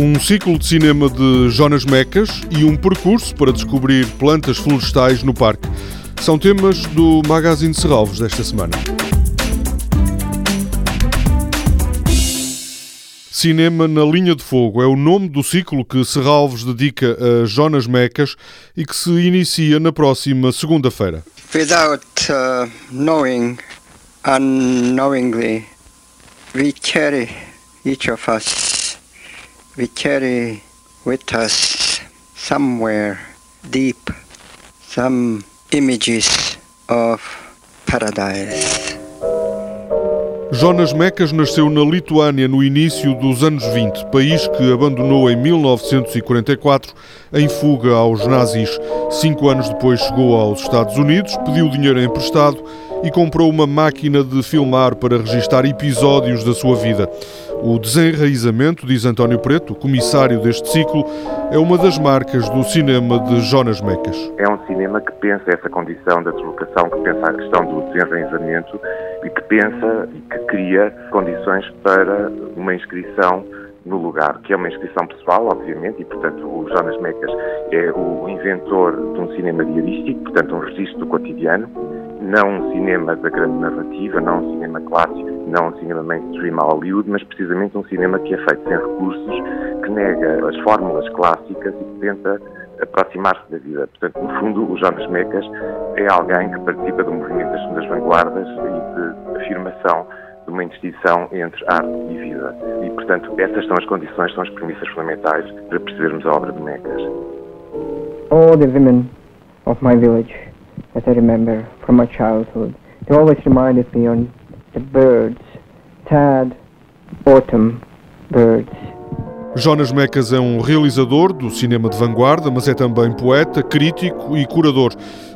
Um ciclo de cinema de Jonas Mecas e um percurso para descobrir plantas florestais no parque. São temas do Magazine de Serralvos desta semana. Cinema na Linha de Fogo é o nome do ciclo que Serralves dedica a Jonas Mecas e que se inicia na próxima segunda-feira. Without uh, knowing, unknowingly, we carry each of us, we carry with us somewhere deep some images of paradise. Jonas Mecas nasceu na Lituânia no início dos anos 20, país que abandonou em 1944 em fuga aos nazis. Cinco anos depois chegou aos Estados Unidos, pediu dinheiro emprestado e comprou uma máquina de filmar para registar episódios da sua vida. O desenraizamento, diz António Preto, comissário deste ciclo, é uma das marcas do cinema de Jonas Mecas. É um cinema que pensa essa condição da deslocação, que pensa a questão do desenraizamento e que pensa e que cria condições para uma inscrição no lugar, que é uma inscrição pessoal, obviamente, e portanto o Jonas Mecas é o inventor de um cinema diarístico, portanto um registro do cotidiano, não um cinema da grande narrativa, não um cinema clássico, não um cinema mainstream a Hollywood, mas precisamente um cinema que é feito sem recursos, que nega as fórmulas clássicas e que tenta aproximar-se da vida. Portanto, no fundo, o Jonas Mecas é alguém que participa do movimento das vanguardas e de afirmação de uma indistinção entre arte e vida. E, portanto, essas são as condições, são as premissas fundamentais para percebermos a obra de Mecas. All the women of my village that I remember from my childhood, they always reminded me on birds, autumn birds. Jonas Mecas é um realizador do cinema de vanguarda, mas é também poeta, crítico e curador.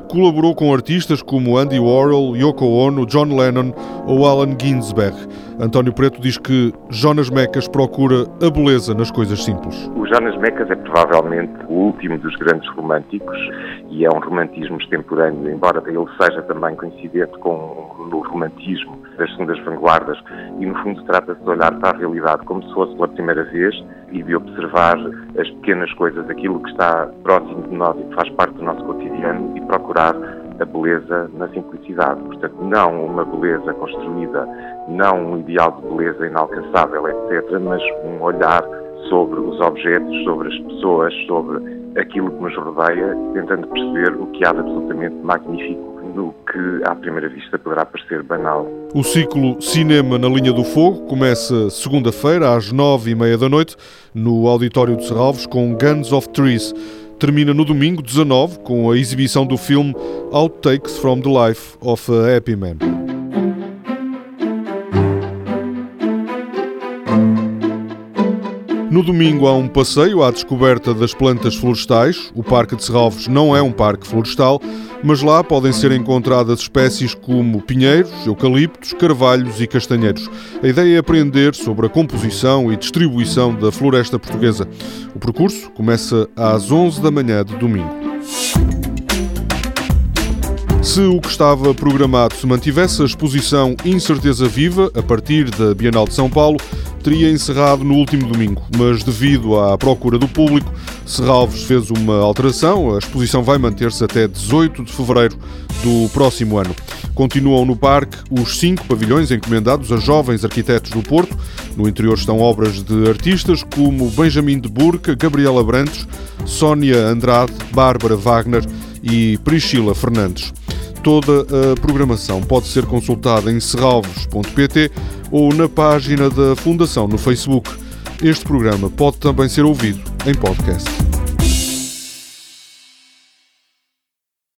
Colaborou com artistas como Andy Warhol, Yoko Ono, John Lennon ou Allen Ginsberg. António Preto diz que Jonas Mecas procura a beleza nas coisas simples. O Jonas Mecas é provavelmente o último dos grandes românticos e é um romantismo extemporâneo, embora ele seja também coincidente com o romantismo das segundas vanguardas e no fundo trata-se de olhar para a realidade como se fosse pela primeira vez e de observar as pequenas coisas, aquilo que está próximo de nós e que faz parte do nosso cotidiano e procurar a beleza na simplicidade. Portanto, não uma beleza construída, não um ideal de beleza inalcançável, etc., mas um olhar sobre os objetos, sobre as pessoas, sobre aquilo que nos rodeia, tentando perceber o que há de absolutamente magnífico no que à primeira vista poderá parecer banal. O ciclo Cinema na Linha do Fogo começa segunda-feira às nove e meia da noite no Auditório de Serralves com Guns of Trees. Termina no domingo 19 com a exibição do filme Outtakes from the Life of a Happy Man. No domingo há um passeio à descoberta das plantas florestais. O Parque de Serralves não é um parque florestal, mas lá podem ser encontradas espécies como pinheiros, eucaliptos, carvalhos e castanheiros. A ideia é aprender sobre a composição e distribuição da floresta portuguesa. O percurso começa às 11 da manhã de domingo. Se o que estava programado se mantivesse, a exposição Incerteza Viva, a partir da Bienal de São Paulo, teria encerrado no último domingo, mas devido à procura do público, Serralves fez uma alteração. A exposição vai manter-se até 18 de fevereiro do próximo ano. Continuam no parque os cinco pavilhões encomendados a jovens arquitetos do Porto. No interior estão obras de artistas como Benjamin de Burca, Gabriela Brantes, Sónia Andrade, Bárbara Wagner e Priscila Fernandes. Toda a programação pode ser consultada em serralvos.pt ou na página da Fundação no Facebook. Este programa pode também ser ouvido em podcast.